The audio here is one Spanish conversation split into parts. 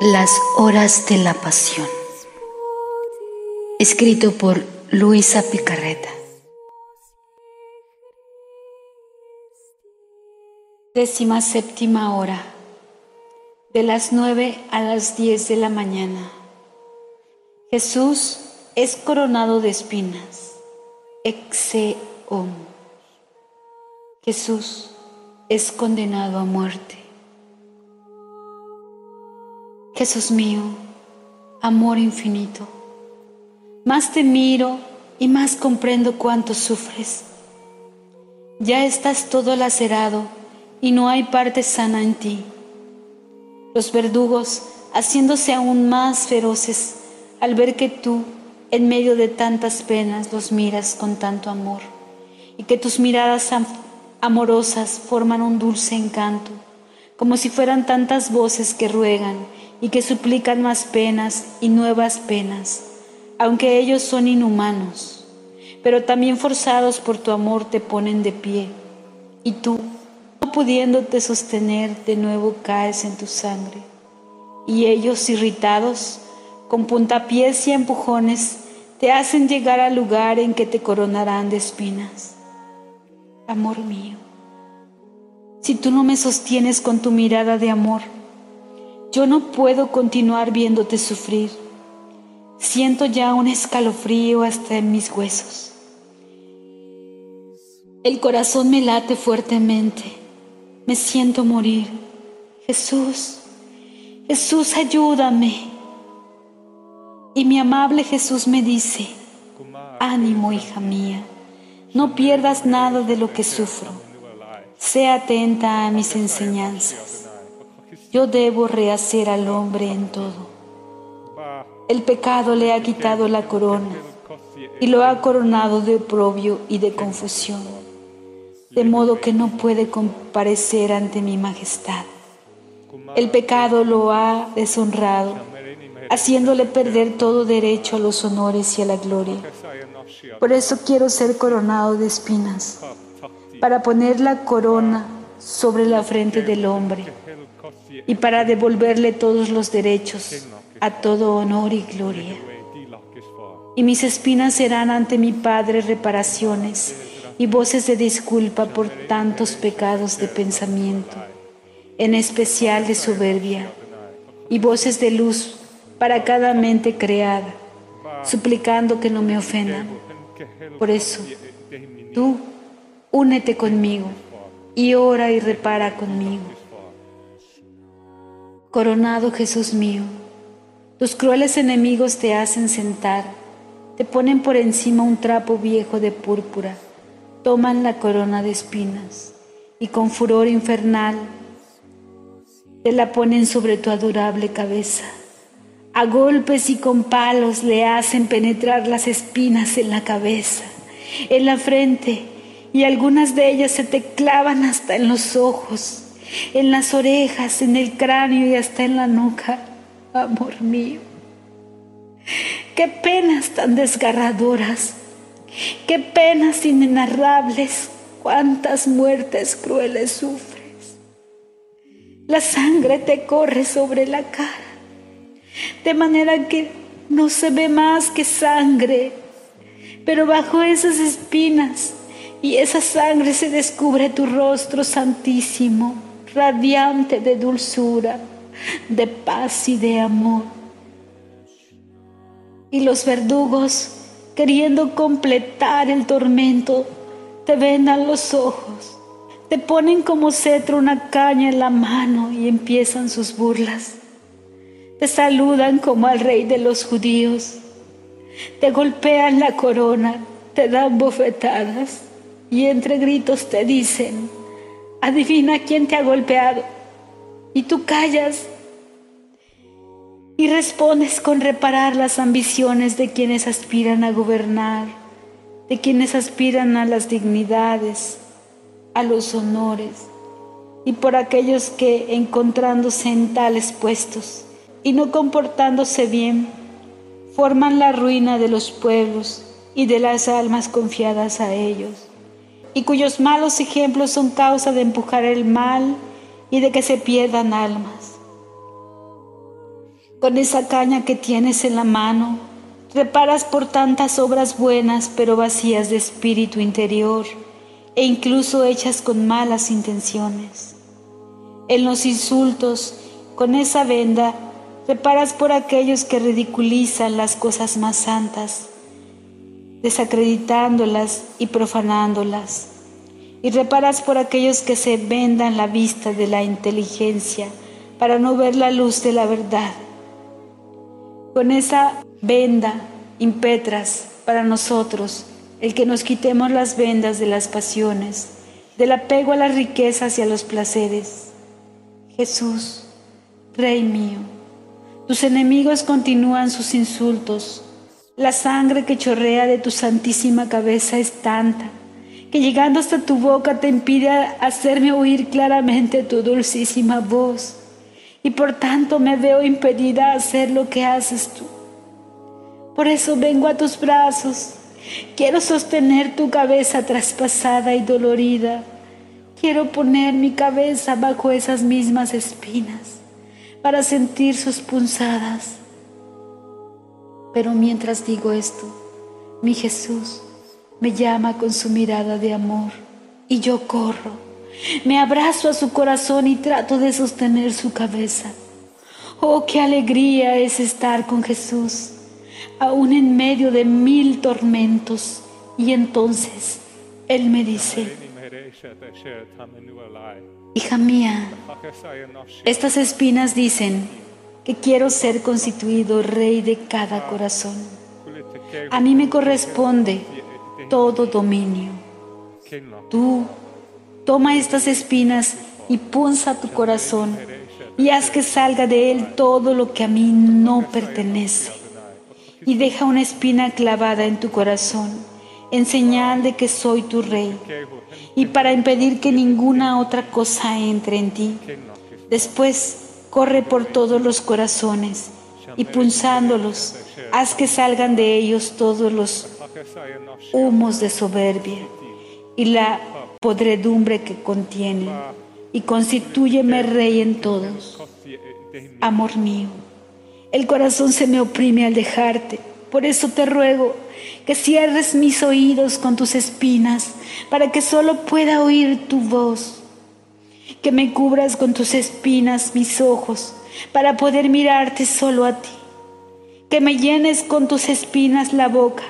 Las horas de la pasión. Escrito por Luisa Picarreta. Décima séptima hora. De las nueve a las diez de la mañana. Jesús es coronado de espinas. Exe Jesús es condenado a muerte. Jesús mío, amor infinito, más te miro y más comprendo cuánto sufres. Ya estás todo lacerado y no hay parte sana en ti. Los verdugos, haciéndose aún más feroces al ver que tú, en medio de tantas penas, los miras con tanto amor y que tus miradas amorosas forman un dulce encanto, como si fueran tantas voces que ruegan y que suplican más penas y nuevas penas, aunque ellos son inhumanos, pero también forzados por tu amor te ponen de pie, y tú, no pudiéndote sostener, de nuevo caes en tu sangre, y ellos, irritados, con puntapiés y empujones, te hacen llegar al lugar en que te coronarán de espinas. Amor mío, si tú no me sostienes con tu mirada de amor, yo no puedo continuar viéndote sufrir. Siento ya un escalofrío hasta en mis huesos. El corazón me late fuertemente. Me siento morir. Jesús, Jesús, ayúdame. Y mi amable Jesús me dice, ánimo, hija mía, no pierdas nada de lo que sufro. Sé atenta a mis enseñanzas. Yo debo rehacer al hombre en todo. El pecado le ha quitado la corona y lo ha coronado de oprobio y de confusión, de modo que no puede comparecer ante mi majestad. El pecado lo ha deshonrado, haciéndole perder todo derecho a los honores y a la gloria. Por eso quiero ser coronado de espinas, para poner la corona sobre la frente del hombre y para devolverle todos los derechos, a todo honor y gloria. Y mis espinas serán ante mi Padre reparaciones y voces de disculpa por tantos pecados de pensamiento, en especial de soberbia, y voces de luz para cada mente creada, suplicando que no me ofendan. Por eso, tú únete conmigo y ora y repara conmigo Coronado Jesús mío, tus crueles enemigos te hacen sentar, te ponen por encima un trapo viejo de púrpura, toman la corona de espinas y con furor infernal te la ponen sobre tu adorable cabeza. A golpes y con palos le hacen penetrar las espinas en la cabeza, en la frente, y algunas de ellas se te clavan hasta en los ojos en las orejas, en el cráneo y hasta en la nuca, amor mío. Qué penas tan desgarradoras, qué penas inenarrables, cuántas muertes crueles sufres. La sangre te corre sobre la cara, de manera que no se ve más que sangre, pero bajo esas espinas y esa sangre se descubre tu rostro santísimo radiante de dulzura, de paz y de amor. Y los verdugos, queriendo completar el tormento, te vendan los ojos, te ponen como cetro una caña en la mano y empiezan sus burlas. Te saludan como al rey de los judíos, te golpean la corona, te dan bofetadas y entre gritos te dicen, Adivina quién te ha golpeado. Y tú callas y respondes con reparar las ambiciones de quienes aspiran a gobernar, de quienes aspiran a las dignidades, a los honores, y por aquellos que, encontrándose en tales puestos y no comportándose bien, forman la ruina de los pueblos y de las almas confiadas a ellos y cuyos malos ejemplos son causa de empujar el mal y de que se pierdan almas. Con esa caña que tienes en la mano, reparas por tantas obras buenas pero vacías de espíritu interior e incluso hechas con malas intenciones. En los insultos, con esa venda, reparas por aquellos que ridiculizan las cosas más santas, desacreditándolas y profanándolas. Y reparas por aquellos que se vendan la vista de la inteligencia para no ver la luz de la verdad con esa venda impetras para nosotros el que nos quitemos las vendas de las pasiones, del apego a las riquezas y a los placeres. Jesús, Rey mío, tus enemigos continúan sus insultos. La sangre que chorrea de tu santísima cabeza es tanta que llegando hasta tu boca te impide hacerme oír claramente tu dulcísima voz y por tanto me veo impedida a hacer lo que haces tú. Por eso vengo a tus brazos. Quiero sostener tu cabeza traspasada y dolorida. Quiero poner mi cabeza bajo esas mismas espinas para sentir sus punzadas. Pero mientras digo esto, mi Jesús me llama con su mirada de amor y yo corro me abrazo a su corazón y trato de sostener su cabeza. Oh, qué alegría es estar con Jesús, aún en medio de mil tormentos. Y entonces Él me dice, hija mía, estas espinas dicen quiero ser constituido rey de cada corazón. A mí me corresponde todo dominio. Tú Toma estas espinas y punza tu corazón y haz que salga de él todo lo que a mí no pertenece. Y deja una espina clavada en tu corazón en señal de que soy tu rey y para impedir que ninguna otra cosa entre en ti. Después corre por todos los corazones y punzándolos, haz que salgan de ellos todos los humos de soberbia y la podredumbre que contiene, y constitúyeme rey en todos. Amor mío, el corazón se me oprime al dejarte, por eso te ruego que cierres mis oídos con tus espinas, para que solo pueda oír tu voz, que me cubras con tus espinas mis ojos, para poder mirarte solo a ti, que me llenes con tus espinas la boca,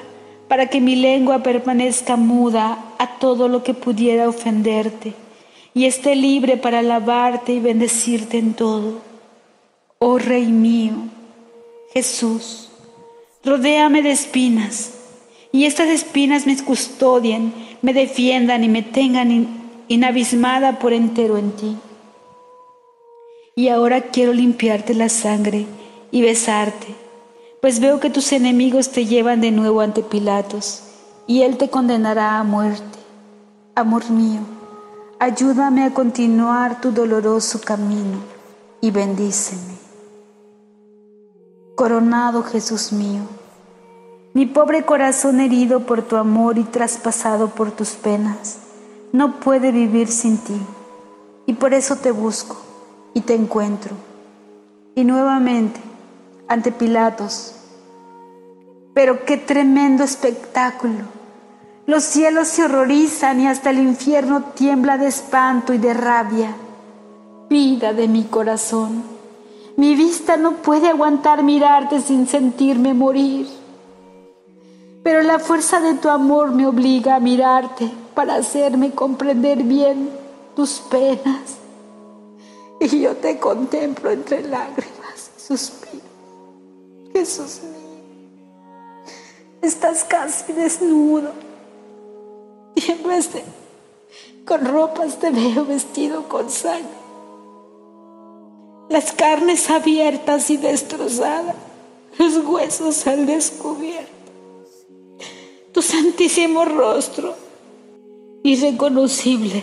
para que mi lengua permanezca muda a todo lo que pudiera ofenderte y esté libre para alabarte y bendecirte en todo. Oh Rey mío, Jesús, rodéame de espinas y estas espinas me custodien, me defiendan y me tengan inabismada por entero en ti. Y ahora quiero limpiarte la sangre y besarte pues veo que tus enemigos te llevan de nuevo ante Pilatos, y él te condenará a muerte. Amor mío, ayúdame a continuar tu doloroso camino y bendíceme. Coronado Jesús mío, mi pobre corazón herido por tu amor y traspasado por tus penas, no puede vivir sin ti, y por eso te busco y te encuentro. Y nuevamente, ante Pilatos. Pero qué tremendo espectáculo. Los cielos se horrorizan y hasta el infierno tiembla de espanto y de rabia. Vida de mi corazón, mi vista no puede aguantar mirarte sin sentirme morir. Pero la fuerza de tu amor me obliga a mirarte para hacerme comprender bien tus penas. Y yo te contemplo entre lágrimas y suspiros. Jesús mío, estás casi desnudo y en vez de con ropas te veo vestido con sangre. Las carnes abiertas y destrozadas, los huesos al descubierto. Tu santísimo rostro, irreconocible.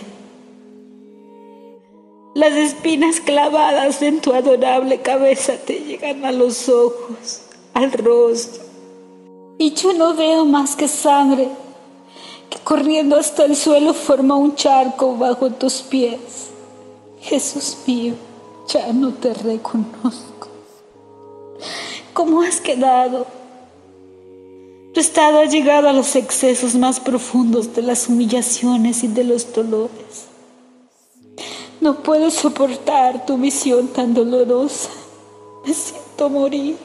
Las espinas clavadas en tu adorable cabeza te llegan a los ojos al rostro. Y yo no veo más que sangre que corriendo hasta el suelo forma un charco bajo tus pies. Jesús mío, ya no te reconozco. ¿Cómo has quedado? Tu estado ha llegado a los excesos más profundos de las humillaciones y de los dolores. No puedo soportar tu visión tan dolorosa. Me siento morir.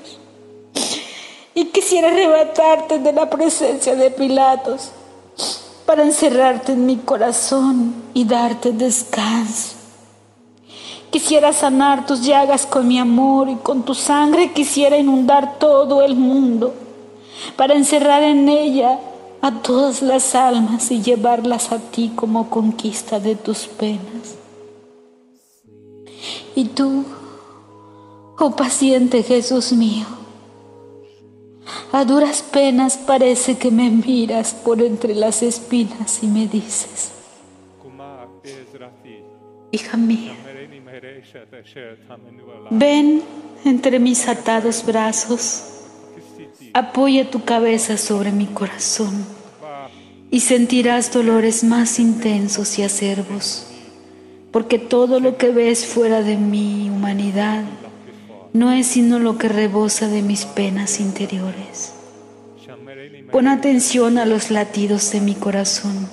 Y quisiera arrebatarte de la presencia de Pilatos para encerrarte en mi corazón y darte descanso. Quisiera sanar tus llagas con mi amor y con tu sangre quisiera inundar todo el mundo para encerrar en ella a todas las almas y llevarlas a ti como conquista de tus penas. Y tú, oh paciente Jesús mío, a duras penas parece que me miras por entre las espinas y me dices, hija mía, ven entre mis atados brazos, apoya tu cabeza sobre mi corazón y sentirás dolores más intensos y acervos, porque todo lo que ves fuera de mi humanidad no es sino lo que rebosa de mis penas interiores. Pon atención a los latidos de mi corazón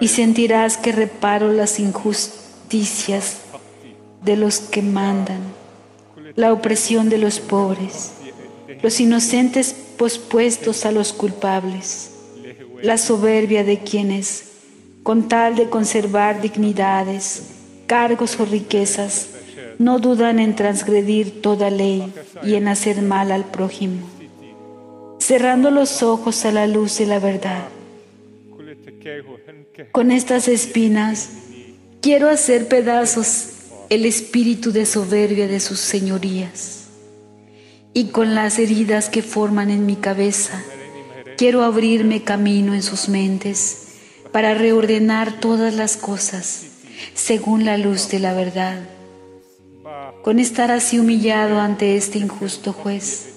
y sentirás que reparo las injusticias de los que mandan, la opresión de los pobres, los inocentes pospuestos a los culpables, la soberbia de quienes, con tal de conservar dignidades, cargos o riquezas, no dudan en transgredir toda ley y en hacer mal al prójimo, cerrando los ojos a la luz de la verdad. Con estas espinas quiero hacer pedazos el espíritu de soberbia de sus señorías y con las heridas que forman en mi cabeza quiero abrirme camino en sus mentes para reordenar todas las cosas según la luz de la verdad con estar así humillado ante este injusto juez.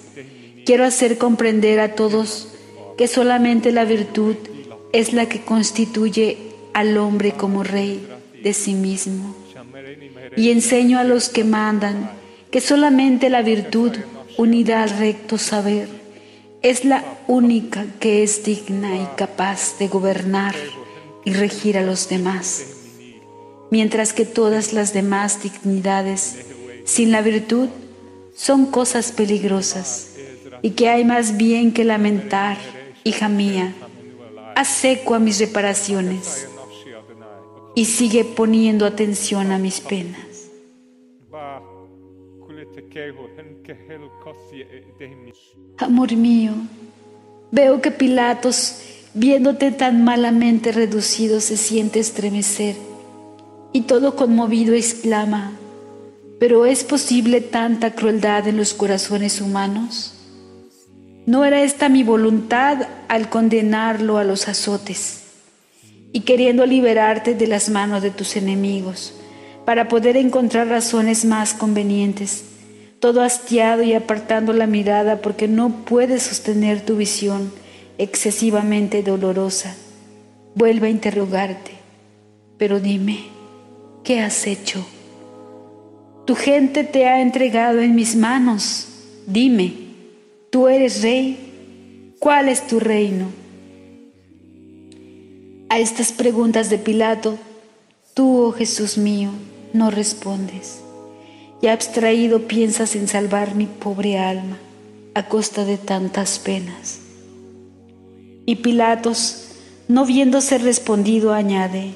Quiero hacer comprender a todos que solamente la virtud es la que constituye al hombre como rey de sí mismo. Y enseño a los que mandan que solamente la virtud, unida al recto saber, es la única que es digna y capaz de gobernar y regir a los demás, mientras que todas las demás dignidades sin la virtud son cosas peligrosas y que hay más bien que lamentar, hija mía. Haz seco a mis reparaciones y sigue poniendo atención a mis penas. Amor mío, veo que Pilatos, viéndote tan malamente reducido, se siente estremecer y todo conmovido exclama, pero ¿es posible tanta crueldad en los corazones humanos? ¿No era esta mi voluntad al condenarlo a los azotes y queriendo liberarte de las manos de tus enemigos para poder encontrar razones más convenientes? Todo hastiado y apartando la mirada porque no puedes sostener tu visión excesivamente dolorosa. Vuelve a interrogarte, pero dime, ¿qué has hecho? Tu gente te ha entregado en mis manos. Dime, tú eres rey. ¿Cuál es tu reino? A estas preguntas de Pilato, tú, oh Jesús mío, no respondes. Y abstraído piensas en salvar mi pobre alma a costa de tantas penas. Y Pilatos, no viéndose respondido, añade,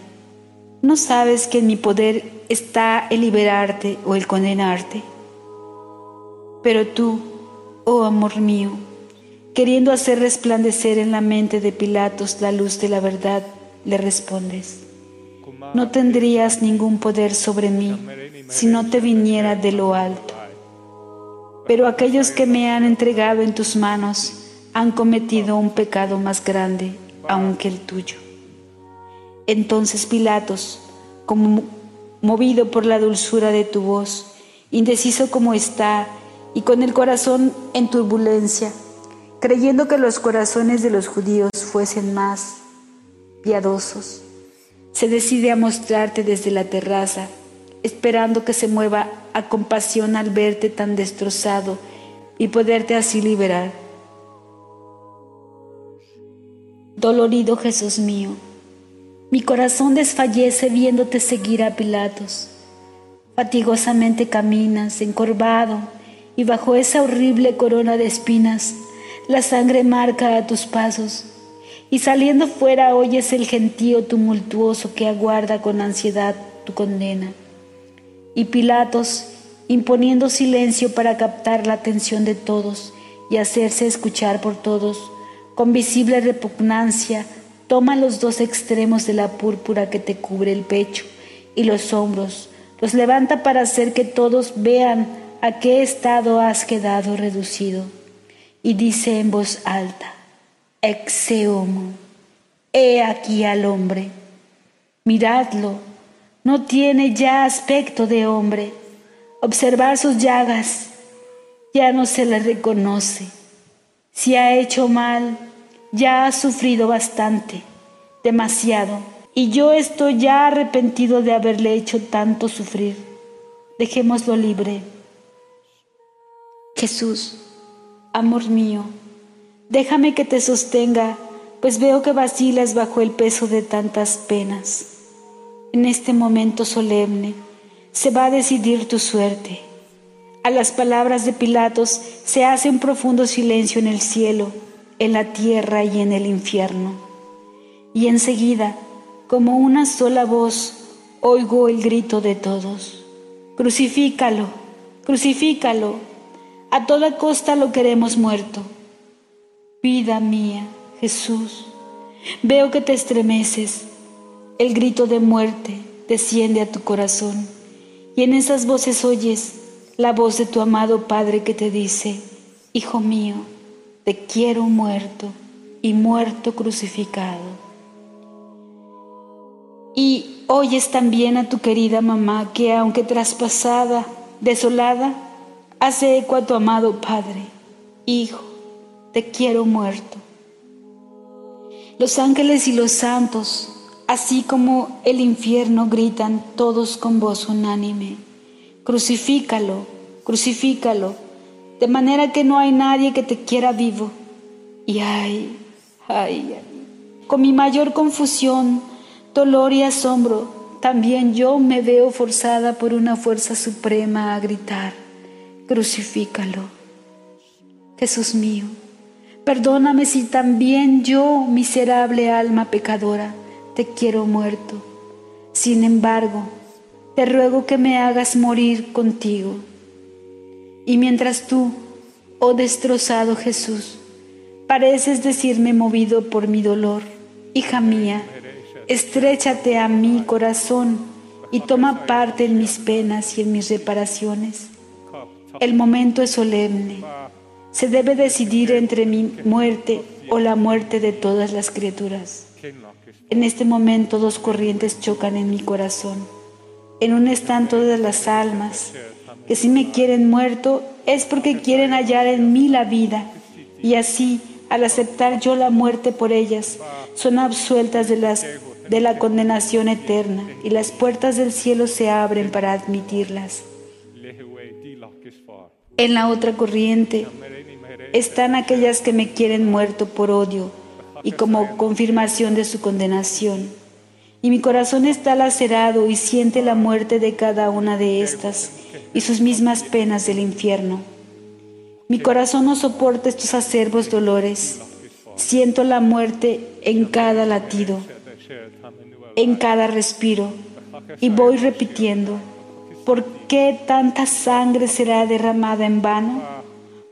¿no sabes que en mi poder está el liberarte o el condenarte. Pero tú, oh amor mío, queriendo hacer resplandecer en la mente de Pilatos la luz de la verdad, le respondes, no tendrías ningún poder sobre mí si no te viniera de lo alto. Pero aquellos que me han entregado en tus manos han cometido un pecado más grande aún que el tuyo. Entonces Pilatos, como movido por la dulzura de tu voz, indeciso como está y con el corazón en turbulencia, creyendo que los corazones de los judíos fuesen más piadosos, se decide a mostrarte desde la terraza, esperando que se mueva a compasión al verte tan destrozado y poderte así liberar. Dolorido Jesús mío, mi corazón desfallece viéndote seguir a Pilatos. Fatigosamente caminas, encorvado, y bajo esa horrible corona de espinas, la sangre marca a tus pasos, y saliendo fuera oyes el gentío tumultuoso que aguarda con ansiedad tu condena. Y Pilatos, imponiendo silencio para captar la atención de todos y hacerse escuchar por todos, con visible repugnancia, toma los dos extremos de la púrpura que te cubre el pecho y los hombros, los levanta para hacer que todos vean a qué estado has quedado reducido. Y dice en voz alta, Exe homo, he aquí al hombre. Miradlo, no tiene ya aspecto de hombre. Observar sus llagas, ya no se le reconoce. Si ha hecho mal, ya ha sufrido bastante, demasiado, y yo estoy ya arrepentido de haberle hecho tanto sufrir. Dejémoslo libre. Jesús, amor mío, déjame que te sostenga, pues veo que vacilas bajo el peso de tantas penas. En este momento solemne se va a decidir tu suerte. A las palabras de Pilatos se hace un profundo silencio en el cielo, en la tierra y en el infierno. Y enseguida, como una sola voz, oigo el grito de todos. Crucifícalo, crucifícalo, a toda costa lo queremos muerto. Vida mía, Jesús, veo que te estremeces, el grito de muerte desciende a tu corazón, y en esas voces oyes la voz de tu amado Padre que te dice, Hijo mío, te quiero muerto y muerto crucificado. Y oyes también a tu querida mamá que aunque traspasada, desolada, hace eco a tu amado Padre, Hijo, te quiero muerto. Los ángeles y los santos, así como el infierno, gritan todos con voz unánime, crucifícalo, crucifícalo de manera que no hay nadie que te quiera vivo. Y ay, ay, ay, con mi mayor confusión, dolor y asombro, también yo me veo forzada por una fuerza suprema a gritar, crucifícalo. Jesús mío, perdóname si también yo, miserable alma pecadora, te quiero muerto. Sin embargo, te ruego que me hagas morir contigo y mientras tú, oh destrozado Jesús, pareces decirme movido por mi dolor, hija mía, estrechate a mi corazón y toma parte en mis penas y en mis reparaciones. El momento es solemne. Se debe decidir entre mi muerte o la muerte de todas las criaturas. En este momento dos corrientes chocan en mi corazón. En un están todas las almas, que si me quieren muerto es porque quieren hallar en mí la vida, y así, al aceptar yo la muerte por ellas, son absueltas de, de la condenación eterna, y las puertas del cielo se abren para admitirlas. En la otra corriente están aquellas que me quieren muerto por odio y como confirmación de su condenación y mi corazón está lacerado y siente la muerte de cada una de estas y sus mismas penas del infierno. Mi corazón no soporta estos acervos dolores. Siento la muerte en cada latido, en cada respiro, y voy repitiendo, ¿por qué tanta sangre será derramada en vano?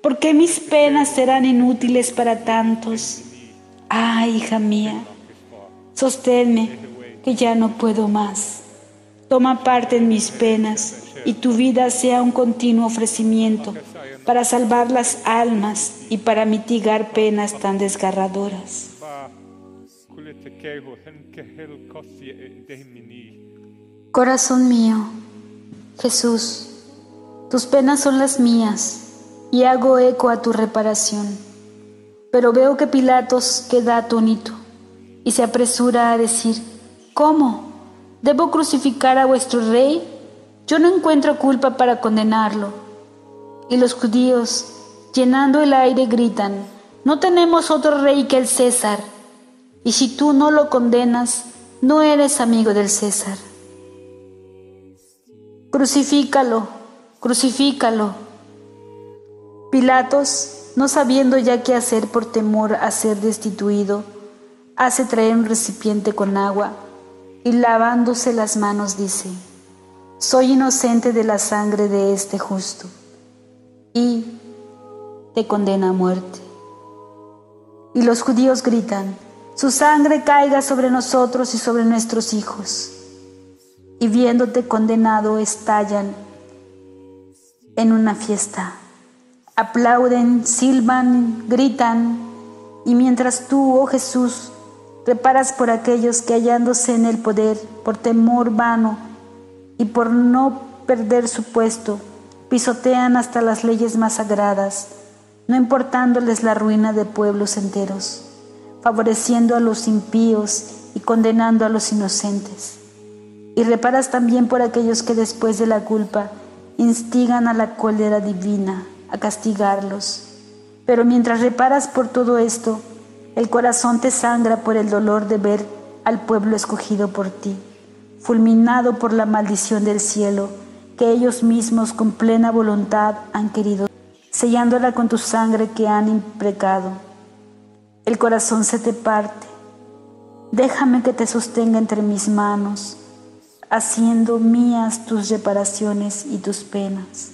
¿Por qué mis penas serán inútiles para tantos? Ay, hija mía, sosténme que ya no puedo más. Toma parte en mis penas y tu vida sea un continuo ofrecimiento para salvar las almas y para mitigar penas tan desgarradoras. Corazón mío, Jesús, tus penas son las mías y hago eco a tu reparación. Pero veo que Pilatos queda atónito y se apresura a decir, ¿Cómo? ¿Debo crucificar a vuestro rey? Yo no encuentro culpa para condenarlo. Y los judíos, llenando el aire, gritan, no tenemos otro rey que el César, y si tú no lo condenas, no eres amigo del César. Crucifícalo, crucifícalo. Pilatos, no sabiendo ya qué hacer por temor a ser destituido, hace traer un recipiente con agua y lavándose las manos dice, soy inocente de la sangre de este justo y te condena a muerte. Y los judíos gritan, su sangre caiga sobre nosotros y sobre nuestros hijos. Y viéndote condenado estallan en una fiesta. Aplauden, silban, gritan, y mientras tú, oh Jesús, reparas por aquellos que hallándose en el poder, por temor vano y por no perder su puesto, pisotean hasta las leyes más sagradas, no importándoles la ruina de pueblos enteros favoreciendo a los impíos y condenando a los inocentes. Y reparas también por aquellos que después de la culpa instigan a la cólera divina, a castigarlos. Pero mientras reparas por todo esto, el corazón te sangra por el dolor de ver al pueblo escogido por ti, fulminado por la maldición del cielo, que ellos mismos con plena voluntad han querido, sellándola con tu sangre que han imprecado el corazón se te parte. Déjame que te sostenga entre mis manos, haciendo mías tus reparaciones y tus penas.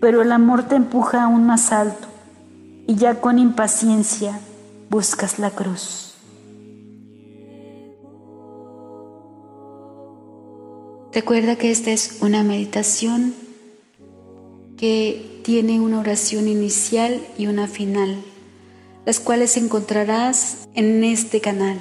Pero el amor te empuja aún más alto y ya con impaciencia buscas la cruz. Recuerda que esta es una meditación que tiene una oración inicial y una final las cuales encontrarás en este canal.